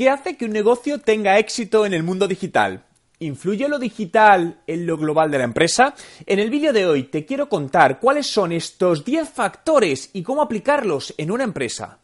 ¿Qué hace que un negocio tenga éxito en el mundo digital? ¿Influye lo digital en lo global de la empresa? En el vídeo de hoy te quiero contar cuáles son estos 10 factores y cómo aplicarlos en una empresa.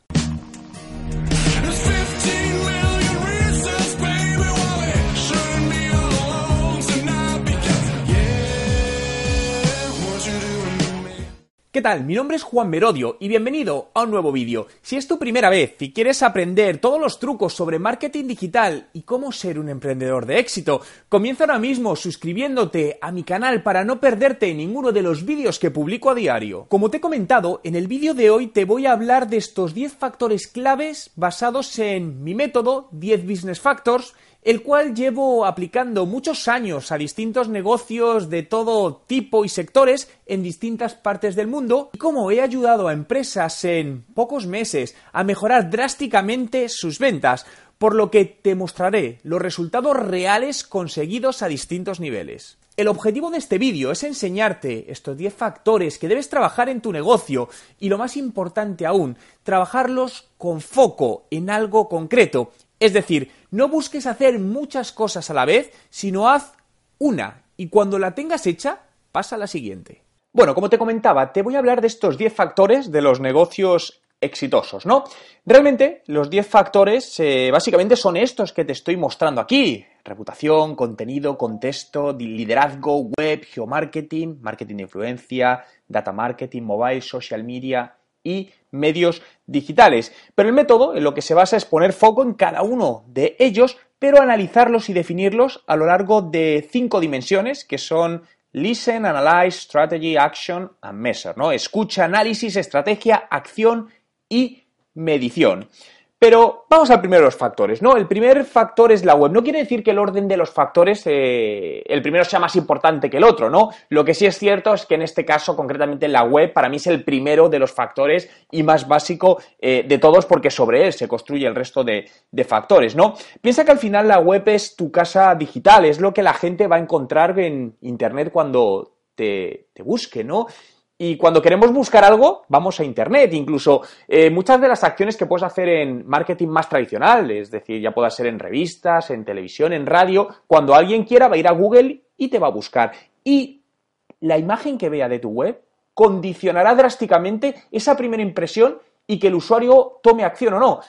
¿Qué tal? Mi nombre es Juan Merodio y bienvenido a un nuevo vídeo. Si es tu primera vez y quieres aprender todos los trucos sobre marketing digital y cómo ser un emprendedor de éxito, comienza ahora mismo suscribiéndote a mi canal para no perderte ninguno de los vídeos que publico a diario. Como te he comentado, en el vídeo de hoy te voy a hablar de estos 10 factores claves basados en mi método 10 Business Factors el cual llevo aplicando muchos años a distintos negocios de todo tipo y sectores en distintas partes del mundo y cómo he ayudado a empresas en pocos meses a mejorar drásticamente sus ventas, por lo que te mostraré los resultados reales conseguidos a distintos niveles. El objetivo de este vídeo es enseñarte estos 10 factores que debes trabajar en tu negocio y lo más importante aún, trabajarlos con foco en algo concreto es decir, no busques hacer muchas cosas a la vez, sino haz una y cuando la tengas hecha, pasa a la siguiente. Bueno, como te comentaba, te voy a hablar de estos 10 factores de los negocios exitosos, ¿no? Realmente, los 10 factores eh, básicamente son estos que te estoy mostrando aquí. Reputación, contenido, contexto, liderazgo, web, geomarketing, marketing de influencia, data marketing, mobile, social media y medios digitales. Pero el método en lo que se basa es poner foco en cada uno de ellos, pero analizarlos y definirlos a lo largo de cinco dimensiones que son Listen, Analyze, Strategy, Action and Measure, ¿no? Escucha, análisis, estrategia, acción y medición. Pero vamos al primero de los factores, ¿no? El primer factor es la web. No quiere decir que el orden de los factores, eh, el primero sea más importante que el otro, ¿no? Lo que sí es cierto es que en este caso, concretamente la web, para mí es el primero de los factores y más básico eh, de todos porque sobre él se construye el resto de, factores, ¿no? Piensa que al final la web es tu casa digital, es lo que la gente va a encontrar en Internet cuando te, te busque, ¿no? Y cuando queremos buscar algo, vamos a Internet. Incluso eh, muchas de las acciones que puedes hacer en marketing más tradicional, es decir, ya pueda ser en revistas, en televisión, en radio, cuando alguien quiera va a ir a Google y te va a buscar. Y la imagen que vea de tu web condicionará drásticamente esa primera impresión y que el usuario tome acción o no.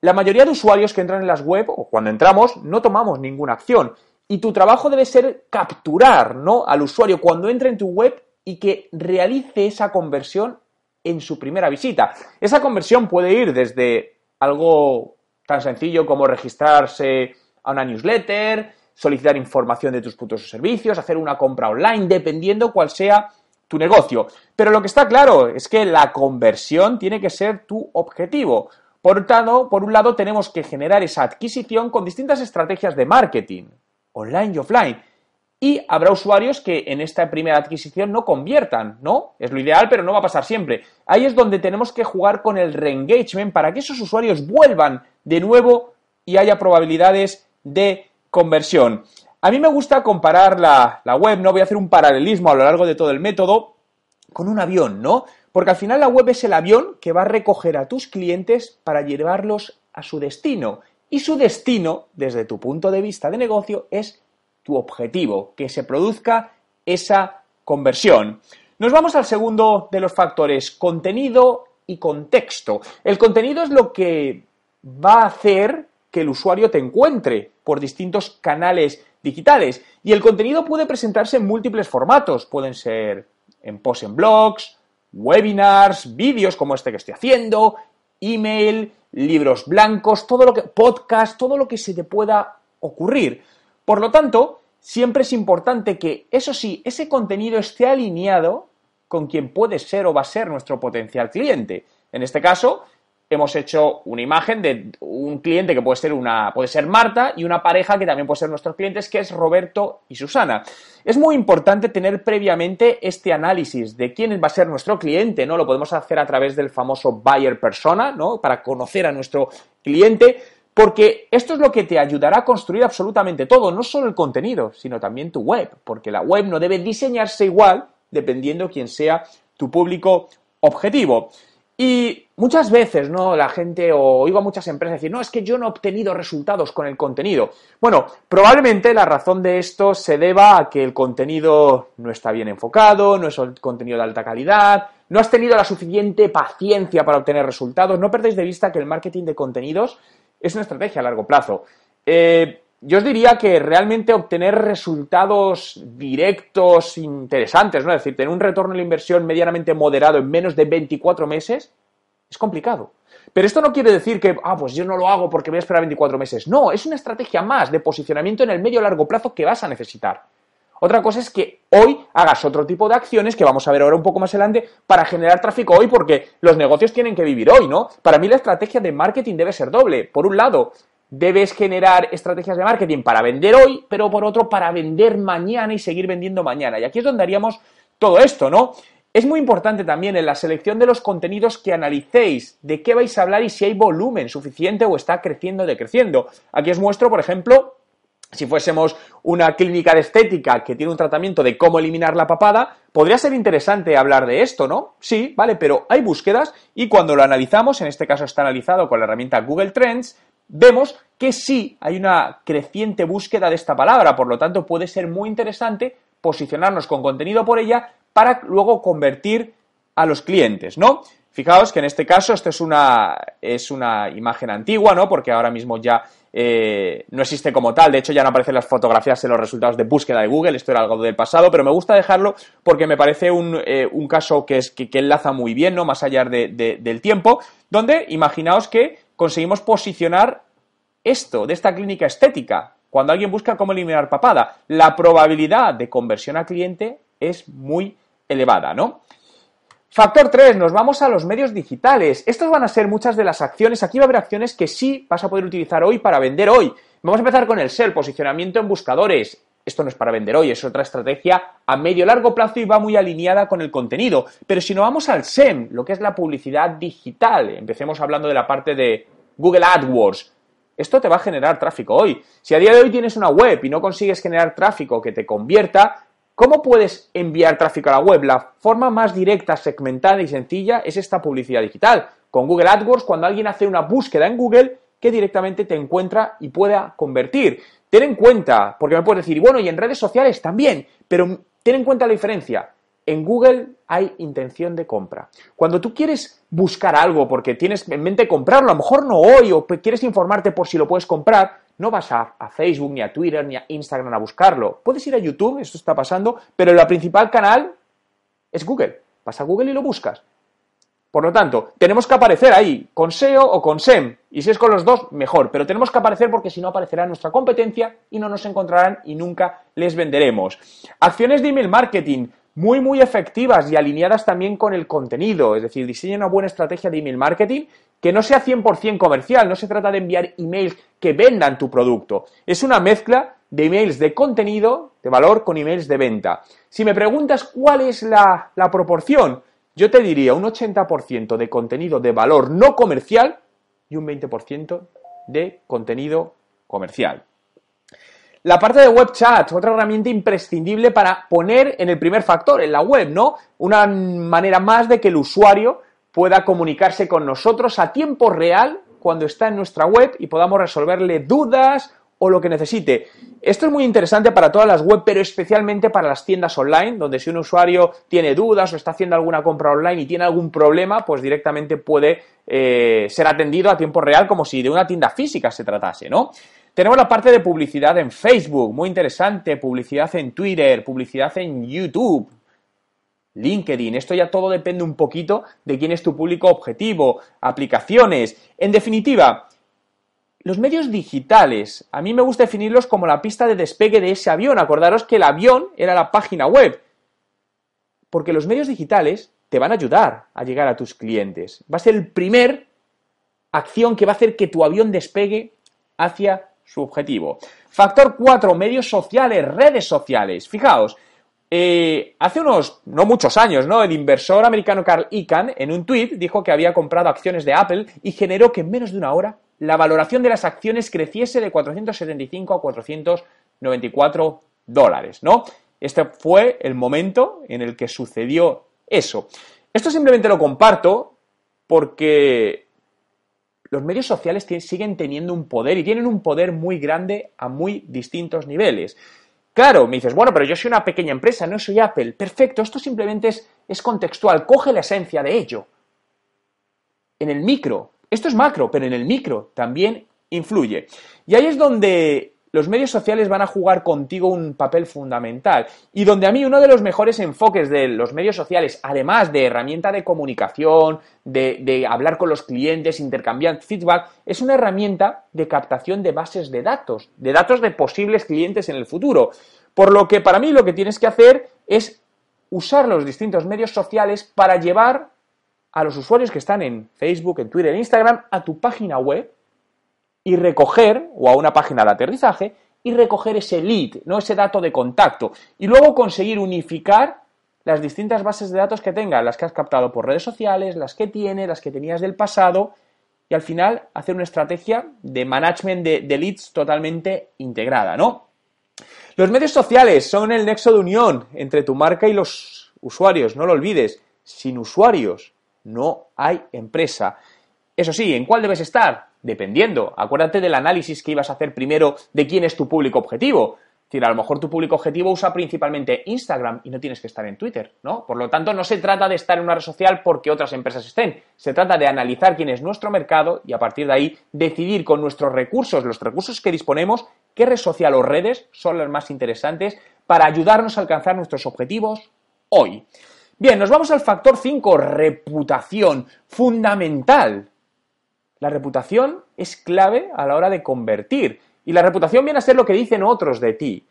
La mayoría de usuarios que entran en las web o cuando entramos no tomamos ninguna acción. Y tu trabajo debe ser capturar ¿no? al usuario cuando entre en tu web y que realice esa conversión en su primera visita. Esa conversión puede ir desde algo tan sencillo como registrarse a una newsletter, solicitar información de tus productos o servicios, hacer una compra online, dependiendo cuál sea tu negocio. Pero lo que está claro es que la conversión tiene que ser tu objetivo. Por tanto, por un lado tenemos que generar esa adquisición con distintas estrategias de marketing, online y offline. Y habrá usuarios que en esta primera adquisición no conviertan, ¿no? Es lo ideal, pero no va a pasar siempre. Ahí es donde tenemos que jugar con el reengagement para que esos usuarios vuelvan de nuevo y haya probabilidades de conversión. A mí me gusta comparar la, la web, no voy a hacer un paralelismo a lo largo de todo el método, con un avión, ¿no? Porque al final la web es el avión que va a recoger a tus clientes para llevarlos a su destino. Y su destino, desde tu punto de vista de negocio, es tu objetivo, que se produzca esa conversión. Nos vamos al segundo de los factores, contenido y contexto. El contenido es lo que va a hacer que el usuario te encuentre por distintos canales digitales y el contenido puede presentarse en múltiples formatos, pueden ser en post en blogs, webinars, vídeos como este que estoy haciendo, email, libros blancos, todo lo que podcast, todo lo que se te pueda ocurrir. Por lo tanto, siempre es importante que, eso sí, ese contenido esté alineado con quien puede ser o va a ser nuestro potencial cliente. En este caso, hemos hecho una imagen de un cliente que puede ser una puede ser Marta y una pareja que también puede ser nuestros clientes que es Roberto y Susana. Es muy importante tener previamente este análisis de quién va a ser nuestro cliente, ¿no? Lo podemos hacer a través del famoso buyer persona, ¿no? Para conocer a nuestro cliente, porque esto es lo que te ayudará a construir absolutamente todo, no solo el contenido, sino también tu web, porque la web no debe diseñarse igual dependiendo quién sea tu público objetivo. Y muchas veces, ¿no? La gente, o oigo a muchas empresas decir, no, es que yo no he obtenido resultados con el contenido. Bueno, probablemente la razón de esto se deba a que el contenido no está bien enfocado, no es un contenido de alta calidad, no has tenido la suficiente paciencia para obtener resultados. No perdéis de vista que el marketing de contenidos es una estrategia a largo plazo. Eh, yo os diría que realmente obtener resultados directos interesantes, ¿no? Es decir, tener un retorno de la inversión medianamente moderado en menos de 24 meses es complicado. Pero esto no quiere decir que, ah, pues yo no lo hago porque voy a esperar 24 meses. No, es una estrategia más de posicionamiento en el medio largo plazo que vas a necesitar. Otra cosa es que hoy hagas otro tipo de acciones que vamos a ver ahora un poco más adelante para generar tráfico hoy porque los negocios tienen que vivir hoy, ¿no? Para mí la estrategia de marketing debe ser doble. Por un lado, debes generar estrategias de marketing para vender hoy, pero por otro para vender mañana y seguir vendiendo mañana. Y aquí es donde haríamos todo esto, ¿no? Es muy importante también en la selección de los contenidos que analicéis de qué vais a hablar y si hay volumen suficiente o está creciendo o decreciendo. Aquí os muestro, por ejemplo, si fuésemos una clínica de estética que tiene un tratamiento de cómo eliminar la papada, podría ser interesante hablar de esto, ¿no? Sí, vale, pero hay búsquedas y cuando lo analizamos, en este caso está analizado con la herramienta Google Trends, vemos que sí hay una creciente búsqueda de esta palabra, por lo tanto puede ser muy interesante posicionarnos con contenido por ella para luego convertir a los clientes, ¿no? Fijaos que en este caso esto es una, es una imagen antigua, ¿no? Porque ahora mismo ya eh, no existe como tal, de hecho ya no aparecen las fotografías en los resultados de búsqueda de Google, esto era algo del pasado, pero me gusta dejarlo porque me parece un, eh, caso que, es, que, enlaza muy bien, ¿no? Más allá del tiempo, donde imaginaos que conseguimos posicionar esto de esta clínica estética. Cuando alguien busca cómo eliminar papada, la probabilidad de conversión a cliente es muy elevada, ¿no? Factor 3, nos vamos a los medios digitales. Estos van a ser muchas de las acciones. Aquí va a haber acciones que sí vas a poder utilizar hoy para vender hoy. Vamos a empezar con el SER, posicionamiento en buscadores. Esto no es para vender hoy, es otra estrategia a medio largo plazo y va muy alineada con el contenido. Pero si no vamos al SEM, lo que es la publicidad digital, empecemos hablando de la parte de Google AdWords. Esto te va a generar tráfico hoy. Si a día de hoy tienes una web y no consigues generar tráfico que te convierta, ¿cómo puedes enviar tráfico a la web? La forma más directa, segmentada y sencilla es esta publicidad digital. Con Google AdWords, cuando alguien hace una búsqueda en Google, que directamente te encuentra y pueda convertir. Ten en cuenta, porque me puedes decir, bueno, y en redes sociales también, pero ten en cuenta la diferencia en Google hay intención de compra. Cuando tú quieres buscar algo porque tienes en mente comprarlo, a lo mejor no hoy, o quieres informarte por si lo puedes comprar, no vas a, Facebook, ni a Twitter, ni a Instagram a buscarlo. Puedes ir a YouTube, esto está pasando, pero el principal canal es Google. Vas a Google y lo buscas. Por lo tanto, tenemos que aparecer ahí, con SEO o con SEM. Y si es con los dos, mejor. Pero tenemos que aparecer porque si no aparecerá nuestra competencia y no nos encontrarán y nunca les venderemos. Acciones de email marketing muy, muy efectivas y alineadas también con el contenido. Es decir, diseña una buena estrategia de email marketing que no sea 100% comercial. No se trata de enviar emails que vendan tu producto. Es una mezcla de emails de contenido, de valor, con emails de venta. Si me preguntas cuál es la, la proporción, yo te diría un 80% de contenido de valor no comercial y un 20% de contenido comercial. La parte de web chat, otra herramienta imprescindible para poner en el primer factor, en la web, ¿no? Una manera más de que el usuario pueda comunicarse con nosotros a tiempo real cuando está en nuestra web y podamos resolverle dudas o lo que necesite. Esto es muy interesante para todas las web, pero especialmente para las tiendas online, donde si un usuario tiene dudas o está haciendo alguna compra online y tiene algún problema, pues directamente puede eh, ser atendido a tiempo real como si de una tienda física se tratase, ¿no? Tenemos la parte de publicidad en Facebook, muy interesante, publicidad en Twitter, publicidad en YouTube, LinkedIn. Esto ya todo depende un poquito de quién es tu público objetivo, aplicaciones. En definitiva, los medios digitales, a mí me gusta definirlos como la pista de despegue de ese avión. Acordaros que el avión era la página web. Porque los medios digitales te van a ayudar a llegar a tus clientes. Va a ser el primer acción que va a hacer que tu avión despegue hacia su objetivo. Factor 4, medios sociales, redes sociales. Fijaos, eh, hace unos, no muchos años, ¿no? El inversor americano Carl Icahn, en un tuit, dijo que había comprado acciones de Apple y generó que en menos de una hora la valoración de las acciones creciese de 475 a 494 dólares, ¿no? Este fue el momento en el que sucedió eso. Esto simplemente lo comparto porque los medios sociales siguen teniendo un poder y tienen un poder muy grande a muy distintos niveles. Claro, me dices, bueno, pero yo soy una pequeña empresa, no soy Apple. Perfecto, esto simplemente es, es contextual, coge la esencia de ello. En el micro, esto es macro, pero en el micro también influye. Y ahí es donde los medios sociales van a jugar contigo un papel fundamental. Y donde a mí uno de los mejores enfoques de los medios sociales, además de herramienta de comunicación, de, hablar con los clientes, intercambiar feedback, es una herramienta de captación de bases de datos, de datos de posibles clientes en el futuro. Por lo que para mí lo que tienes que hacer es usar los distintos medios sociales para llevar a los usuarios que están en Facebook, en Twitter, en Instagram, a tu página web y recoger, o a una página de aterrizaje, y recoger ese lead, ¿no? ese dato de contacto, y luego conseguir unificar las distintas bases de datos que tengas, las que has captado por redes sociales, las que tienes, las que tenías del pasado, y al final hacer una estrategia de management de, de leads totalmente integrada, ¿no? Los medios sociales son el nexo de unión entre tu marca y los usuarios, no lo olvides. Sin usuarios no hay empresa. Eso sí, ¿en cuál debes estar? Dependiendo. Acuérdate del análisis que ibas a hacer primero de quién es tu público objetivo. Es decir, a lo mejor tu público objetivo usa principalmente Instagram y no tienes que estar en Twitter, ¿no? Por lo tanto, no se trata de estar en una red social porque otras empresas estén. Se trata de analizar quién es nuestro mercado y a partir de ahí decidir con nuestros recursos, los recursos que disponemos, qué red social o redes son las más interesantes para ayudarnos a alcanzar nuestros objetivos hoy. Bien, nos vamos al factor 5, reputación, fundamental. La reputación es clave a la hora de convertir. Y la reputación viene a ser lo que dicen otros de ti.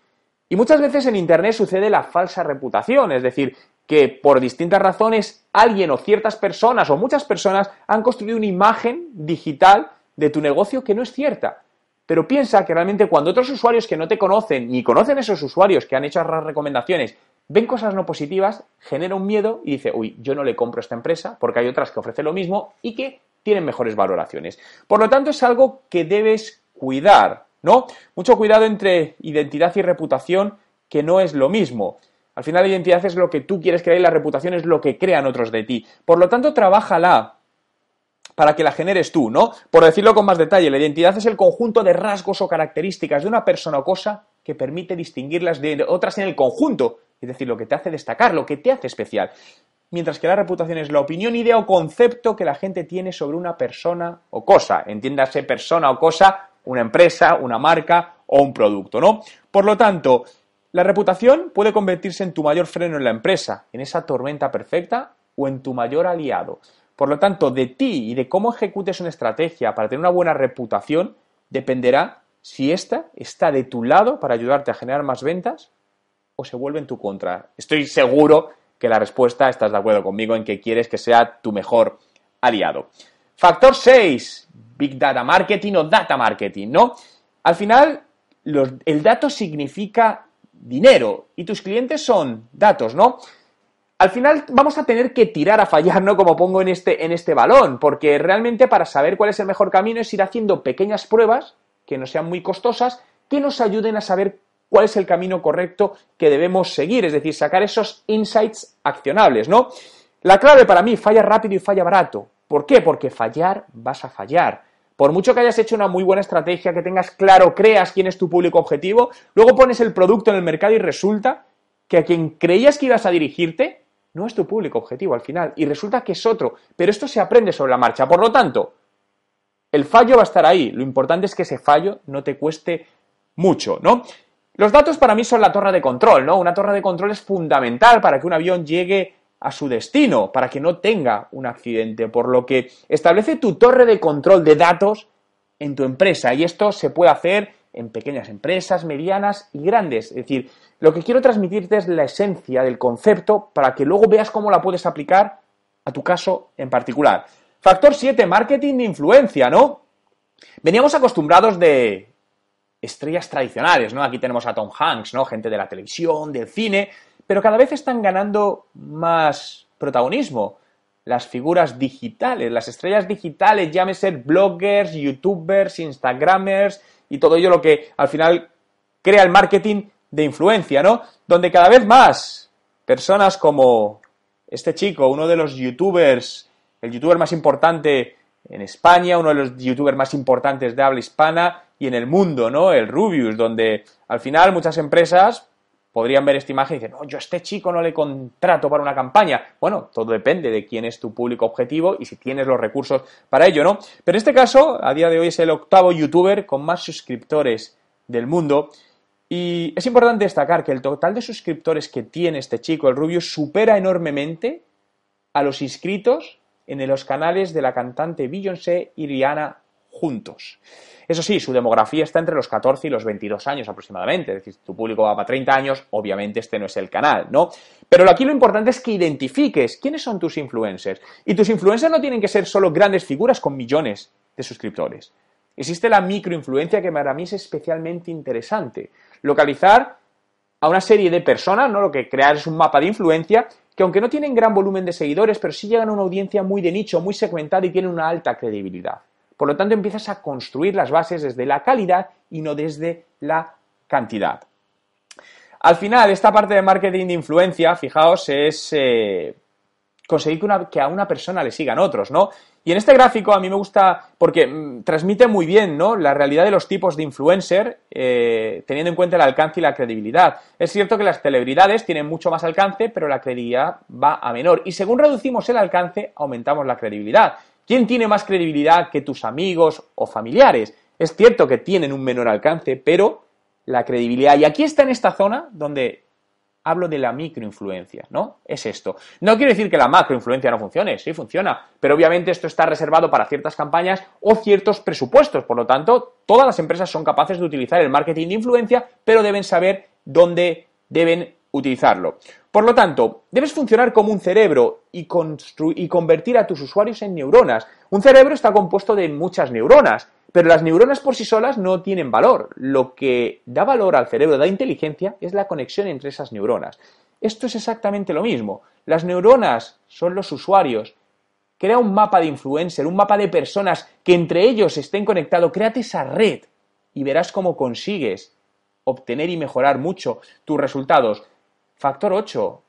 Y muchas veces en Internet sucede la falsa reputación, es decir, que por distintas razones alguien o ciertas personas o muchas personas han construido una imagen digital de tu negocio que no es cierta. Pero piensa que realmente cuando otros usuarios que no te conocen ni conocen esos usuarios que han hecho las recomendaciones ven cosas no positivas, genera un miedo y dice, uy, yo no le compro esta empresa porque hay otras que ofrecen lo mismo y que tienen mejores valoraciones. Por lo tanto, es algo que debes cuidar, ¿no? Mucho cuidado entre identidad y reputación, que no es lo mismo. Al final, la identidad es lo que tú quieres crear y la reputación es lo que crean otros de ti. Por lo tanto, trabájala para que la generes tú, ¿no? Por decirlo con más detalle, la identidad es el conjunto de rasgos o características de una persona o cosa que permite distinguirlas de otras en el conjunto es decir, lo que te hace destacar, lo que te hace especial. Mientras que la reputación es la opinión, idea o concepto que la gente tiene sobre una persona o cosa. Entiéndase persona o cosa, una empresa, una marca o un producto, ¿no? Por lo tanto, la reputación puede convertirse en tu mayor freno en la empresa, en esa tormenta perfecta o en tu mayor aliado. Por lo tanto, de ti y de cómo ejecutes una estrategia para tener una buena reputación dependerá si ésta está de tu lado para ayudarte a generar más ventas o se vuelve en tu contra? Estoy seguro que la respuesta estás de acuerdo conmigo en que quieres que sea tu mejor aliado. Factor 6, Big Data Marketing o Data Marketing, ¿no? Al final, el dato significa dinero y tus clientes son datos, ¿no? Al final vamos a tener que tirar a fallar, ¿no? Como pongo en este, en este balón, porque realmente para saber cuál es el mejor camino es ir haciendo pequeñas pruebas que no sean muy costosas, que nos ayuden a saber cuál es el camino correcto que debemos seguir, es decir, sacar esos insights accionables, ¿no? La clave para mí, falla rápido y falla barato. ¿Por qué? Porque fallar vas a fallar. Por mucho que hayas hecho una muy buena estrategia, que tengas claro, creas quién es tu público objetivo, luego pones el producto en el mercado y resulta que a quien creías que ibas a dirigirte no es tu público objetivo al final y resulta que es otro. Pero esto se aprende sobre la marcha. Por lo tanto, el fallo va a estar ahí. Lo importante es que ese fallo no te cueste mucho, ¿no? Los datos para mí son la torre de control, ¿no? Una torre de control es fundamental para que un avión llegue a su destino, para que no tenga un accidente, por lo que establece tu torre de control de datos en tu empresa y esto se puede hacer en pequeñas empresas, medianas y grandes. Es decir, lo que quiero transmitirte es la esencia del concepto para que luego veas cómo la puedes aplicar a tu caso en particular. Factor 7, marketing de influencia, ¿no? Veníamos acostumbrados de estrellas tradicionales, ¿no? Aquí tenemos a Tom Hanks, ¿no? Gente de la televisión, del cine, pero cada vez están ganando más protagonismo las figuras digitales, las estrellas digitales, llámese bloggers, youtubers, instagramers y todo ello lo que al final crea el marketing de influencia, ¿no? Donde cada vez más personas como este chico, uno de los youtubers, el youtuber más importante en España, uno de los youtubers más importantes de habla hispana y en el mundo, ¿no? El Rubius, donde al final muchas empresas podrían ver esta imagen y decir, no, yo a este chico no le contrato para una campaña. Bueno, todo depende de quién es tu público objetivo y si tienes los recursos para ello, ¿no? Pero en este caso, a día de hoy es el octavo youtuber con más suscriptores del mundo. Y es importante destacar que el total de suscriptores que tiene este chico, el Rubio, supera enormemente a los inscritos en los canales de la cantante Beyoncé y Rihanna juntos. Eso sí, su demografía está entre los 14 y los 22 años aproximadamente, es decir, tu público va para 30 años, obviamente este no es el canal, ¿no? Pero aquí lo importante es que identifiques quiénes son tus influencers. Y tus influencers no tienen que ser solo grandes figuras con millones de suscriptores. Existe la microinfluencia que para mí es especialmente interesante. Localizar a una serie de personas, ¿no? Lo que crear es un mapa de influencia que aunque no tienen gran volumen de seguidores, pero sí llegan a una audiencia muy de nicho, muy segmentada y tienen una alta credibilidad. Por lo tanto, empiezas a construir las bases desde la calidad y no desde la cantidad. Al final, esta parte de marketing de influencia, fijaos, es eh, conseguir que, a una persona le sigan otros, ¿no? Y en este gráfico a mí me gusta porque mm, transmite muy bien, ¿no? La realidad de los tipos de influencer, eh, teniendo en cuenta el alcance y la credibilidad. Es cierto que las celebridades tienen mucho más alcance, pero la credibilidad va a menor. Y según reducimos el alcance, aumentamos la credibilidad. ¿Quién tiene más credibilidad que tus amigos o familiares? Es cierto que tienen un menor alcance, pero la credibilidad. Y aquí está en esta zona donde hablo de la microinfluencia, ¿no? Es esto. No quiero decir que la macroinfluencia no funcione, sí funciona, pero obviamente esto está reservado para ciertas campañas o ciertos presupuestos. Por lo tanto, todas las empresas son capaces de utilizar el marketing de influencia, pero deben saber dónde deben utilizarlo. Por lo tanto, debes funcionar como un cerebro y, y, convertir a tus usuarios en neuronas. Un cerebro está compuesto de muchas neuronas, pero las neuronas por sí solas no tienen valor. Lo que da valor al cerebro, da inteligencia, es la conexión entre esas neuronas. Esto es exactamente lo mismo. Las neuronas son los usuarios. Crea un mapa de influencer, un mapa de personas que entre ellos estén conectados. Créate esa red y verás cómo consigues obtener y mejorar mucho tus resultados. Factor 8,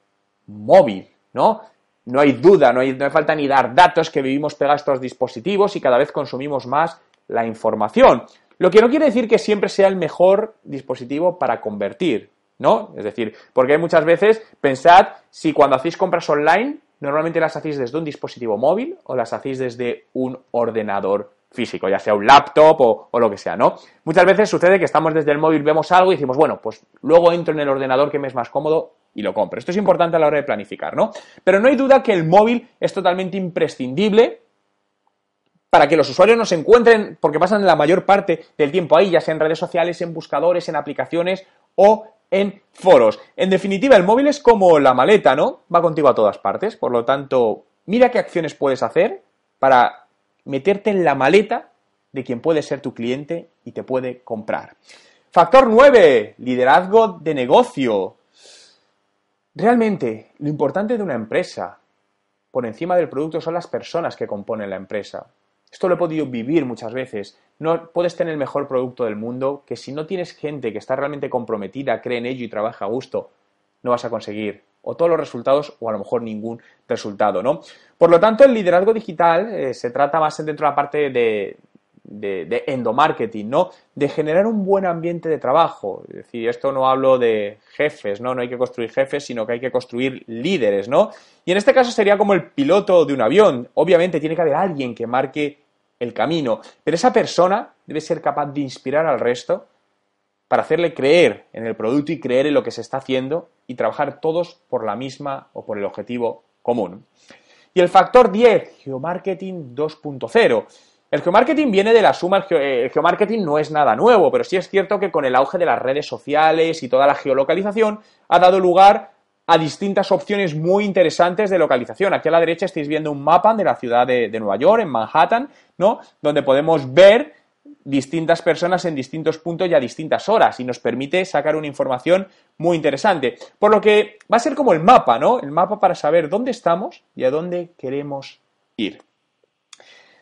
móvil, ¿no? No hay duda, no, hay, no falta ni dar datos que vivimos pegados a estos dispositivos y cada vez consumimos más la información. Lo que no quiere decir que siempre sea el mejor dispositivo para convertir, ¿no? Es decir, porque hay muchas veces, pensad si cuando hacéis compras online, normalmente las hacéis desde un dispositivo móvil o las hacéis desde un ordenador físico, ya sea un laptop o, lo que sea, ¿no? Muchas veces sucede que estamos desde el móvil, vemos algo y decimos, bueno, pues luego entro en el ordenador que me es más cómodo y lo compro. Esto es importante a la hora de planificar, ¿no? Pero no hay duda que el móvil es totalmente imprescindible para que los usuarios nos encuentren, porque pasan la mayor parte del tiempo ahí, ya sea en redes sociales, en buscadores, en aplicaciones o en foros. En definitiva, el móvil es como la maleta, ¿no? Va contigo a todas partes. Por lo tanto, mira qué acciones puedes hacer para meterte en la maleta de quien puede ser tu cliente y te puede comprar. Factor 9, liderazgo de negocio. Realmente, lo importante de una empresa, por encima del producto, son las personas que componen la empresa. Esto lo he podido vivir muchas veces. No puedes tener el mejor producto del mundo, que si no tienes gente que está realmente comprometida, cree en ello y trabaja a gusto, no vas a conseguir o todos los resultados o a lo mejor ningún resultado, ¿no? Por lo tanto, el liderazgo digital eh, se trata más dentro de la parte de, de, endomarketing, ¿no? De generar un buen ambiente de trabajo. Es decir, esto no hablo de jefes, ¿no? No hay que construir jefes, sino que hay que construir líderes, ¿no? Y en este caso sería como el piloto de un avión. Obviamente tiene que haber alguien que marque el camino, pero esa persona debe ser capaz de inspirar al resto para hacerle creer en el producto y creer en lo que se está haciendo y trabajar todos por la misma o por el objetivo común. Y el factor 10, geomarketing 2.0. El geomarketing viene de la suma, eh, el geomarketing no es nada nuevo, pero sí es cierto que con el auge de las redes sociales y toda la geolocalización ha dado lugar a distintas opciones muy interesantes de localización. Aquí a la derecha estáis viendo un mapa de la ciudad de, de Nueva York, en Manhattan, ¿no? Donde podemos ver distintas personas en distintos puntos y a distintas horas y nos permite sacar una información muy interesante. Por lo que va a ser como el mapa, ¿no? El mapa para saber dónde estamos y a dónde queremos ir.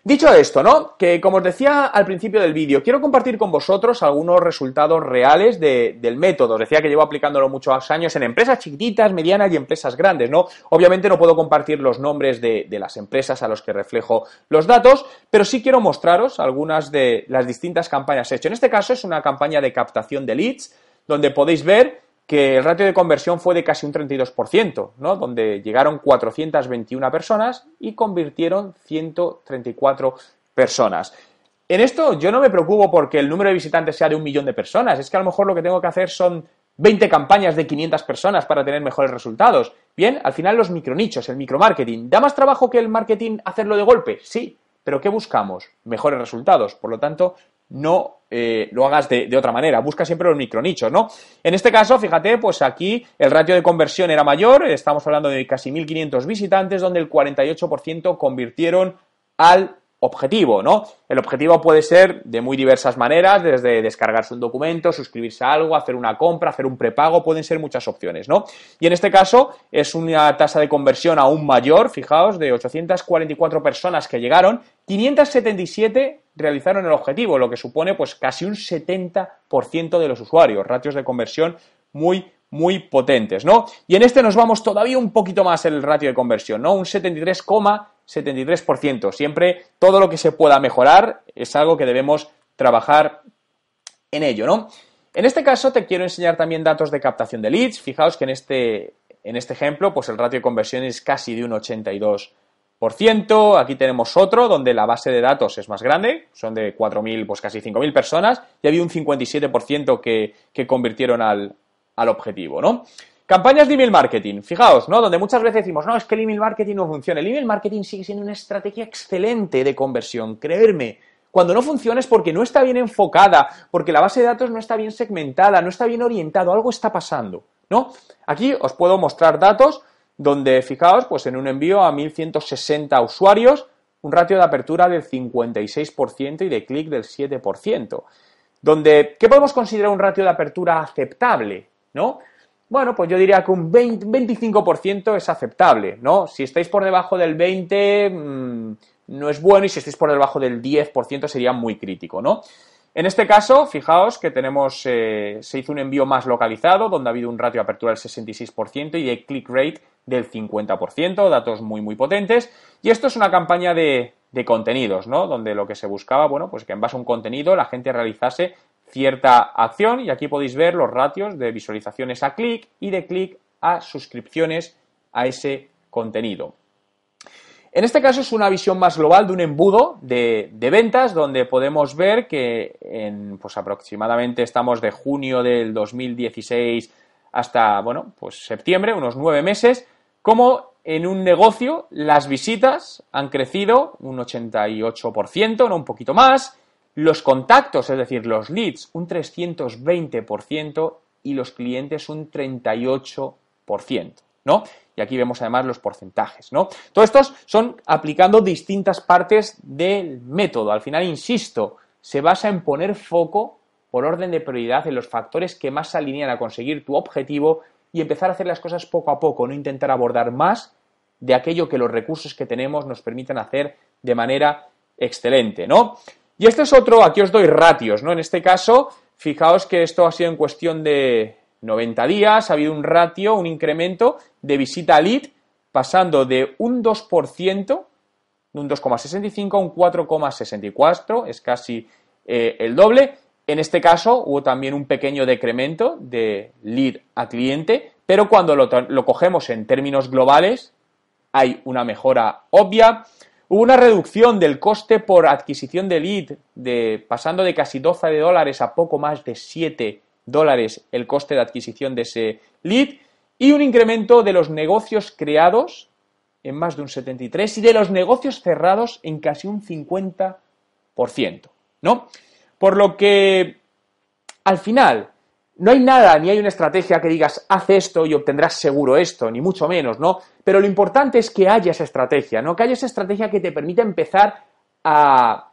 Dicho esto, ¿no? Que como os decía al principio del vídeo, quiero compartir con vosotros algunos resultados reales del método. Os decía que llevo aplicándolo muchos años en empresas chiquititas, medianas y empresas grandes, ¿no? Obviamente no puedo compartir los nombres de, de las empresas a los que reflejo los datos, pero sí quiero mostraros algunas de las distintas campañas hechas. En este caso es una campaña de captación de leads, donde podéis ver que el ratio de conversión fue de casi un 32%, ¿no? donde llegaron 421 personas y convirtieron 134 personas. En esto yo no me preocupo porque el número de visitantes sea de un millón de personas, es que a lo mejor lo que tengo que hacer son 20 campañas de 500 personas para tener mejores resultados. Bien, al final los micronichos, el micromarketing, ¿da más trabajo que el marketing hacerlo de golpe? Sí, pero ¿qué buscamos? Mejores resultados. Por lo tanto, no eh, lo hagas de, otra manera. Busca siempre los micronichos, ¿no? En este caso, fíjate, pues aquí el ratio de conversión era mayor, estamos hablando de casi 1.500 visitantes, donde el 48% convirtieron al objetivo, ¿no? El objetivo puede ser de muy diversas maneras, desde descargarse un documento, suscribirse a algo, hacer una compra, hacer un prepago, pueden ser muchas opciones, ¿no? Y en este caso es una tasa de conversión aún mayor, fijaos, de 844 personas que llegaron, 577 realizaron el objetivo, lo que supone pues casi un 70% de los usuarios, ratios de conversión muy muy potentes, ¿no? Y en este nos vamos todavía un poquito más el ratio de conversión, ¿no? Un 73,73%. Siempre todo lo que se pueda mejorar es algo que debemos trabajar en ello, ¿no? En este caso te quiero enseñar también datos de captación de leads. Fijaos que en este, en este ejemplo, pues el ratio de conversión es casi de un 82%. Aquí tenemos otro donde la base de datos es más grande, son de 4.000, pues casi 5.000 personas, y había un 57% que, que convirtieron al, al objetivo, ¿no? Campañas de email marketing, fijaos, ¿no? Donde muchas veces decimos, no, es que el email marketing no funciona. El email marketing sigue siendo una estrategia excelente de conversión, creerme. Cuando no funciona es porque no está bien enfocada, porque la base de datos no está bien segmentada, no está bien orientado, algo está pasando, ¿no? Aquí os puedo mostrar datos donde, fijaos, pues en un envío a 1160 usuarios, un ratio de apertura del 56% y de clic del 7%. Donde, ¿qué podemos considerar un ratio de apertura aceptable? ¿no? Bueno, pues yo diría que un 25% es aceptable, ¿no? Si estáis por debajo del 20% mm, no es bueno y si estáis por debajo del 10% sería muy crítico, ¿no? En este caso, fijaos que tenemos, eh, se hizo un envío más localizado, donde ha habido un ratio de apertura del 66% y de click rate del 50%, datos muy, muy potentes. Y esto es una campaña de, de contenidos, ¿no? Donde lo que se buscaba, bueno, pues que en base a un contenido la gente realizase cierta acción y aquí podéis ver los ratios de visualizaciones a clic y de clic a suscripciones a ese contenido. En este caso es una visión más global de un embudo de, ventas donde podemos ver que en pues aproximadamente estamos de junio del 2016 hasta bueno pues septiembre, unos nueve meses, como en un negocio las visitas han crecido un 88%, no un poquito más, los contactos, es decir, los leads, un 320% y los clientes un 38%, ¿no? Y aquí vemos además los porcentajes, ¿no? Todos estos son aplicando distintas partes del método. Al final, insisto, se basa en poner foco por orden de prioridad en los factores que más se alinean a conseguir tu objetivo y empezar a hacer las cosas poco a poco, no intentar abordar más de aquello que los recursos que tenemos nos permiten hacer de manera excelente, ¿no? Y este es otro, aquí os doy ratios, ¿no? En este caso, fijaos que esto ha sido en cuestión de 90 días, ha habido un ratio, un incremento de visita a lead, pasando de un 2%, de un 2,65 a un 4,64, es casi eh, el doble. En este caso hubo también un pequeño decremento de lead a cliente, pero cuando lo cogemos en términos globales, hay una mejora obvia. Hubo una reducción del coste por adquisición de lead, de, pasando de casi 12 dólares a poco más de 7 dólares el coste de adquisición de ese lead, y un incremento de los negocios creados en más de un 73 y de los negocios cerrados en casi un 50%, ¿no? Por lo que, al final, no hay nada, ni hay una estrategia que digas, haz esto y obtendrás seguro esto, ni mucho menos, ¿no? Pero lo importante es que haya esa estrategia, ¿no? Que haya esa estrategia que te permita empezar a,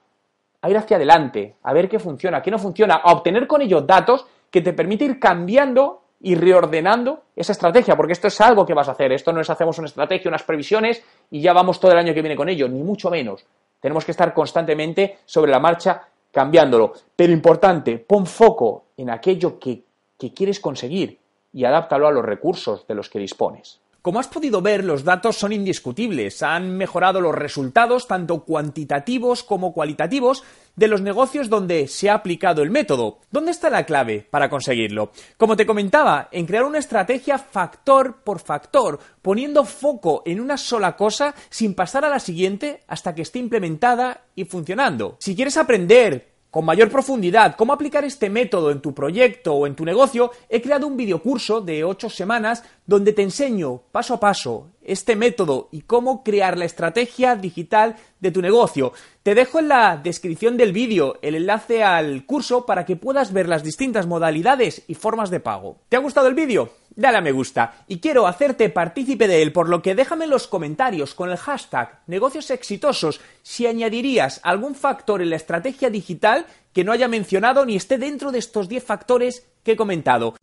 ir hacia adelante, a ver qué funciona, qué no funciona, a obtener con ello datos que te permite ir cambiando y reordenando esa estrategia, porque esto es algo que vas a hacer, esto no es hacemos una estrategia, unas previsiones y ya vamos todo el año que viene con ello, ni mucho menos. Tenemos que estar constantemente sobre la marcha cambiándolo. Pero importante, pon foco en aquello que que quieres conseguir y adáptalo a los recursos de los que dispones. Como has podido ver, los datos son indiscutibles. Han mejorado los resultados, tanto cuantitativos como cualitativos, de los negocios donde se ha aplicado el método. ¿Dónde está la clave para conseguirlo? Como te comentaba, en crear una estrategia factor por factor, poniendo foco en una sola cosa sin pasar a la siguiente hasta que esté implementada y funcionando. Si quieres aprender con mayor profundidad cómo aplicar este método en tu proyecto o en tu negocio, he creado un videocurso de 8 semanas donde te enseño paso a paso este método y cómo crear la estrategia digital de tu negocio. Te dejo en la descripción del vídeo el enlace al curso para que puedas ver las distintas modalidades y formas de pago. ¿Te ha gustado el vídeo? Dale a me gusta. Y quiero hacerte partícipe de él, por lo que déjame en los comentarios con el hashtag negocios exitosos si añadirías algún factor en la estrategia digital que no haya mencionado ni esté dentro de estos 10 factores que he comentado.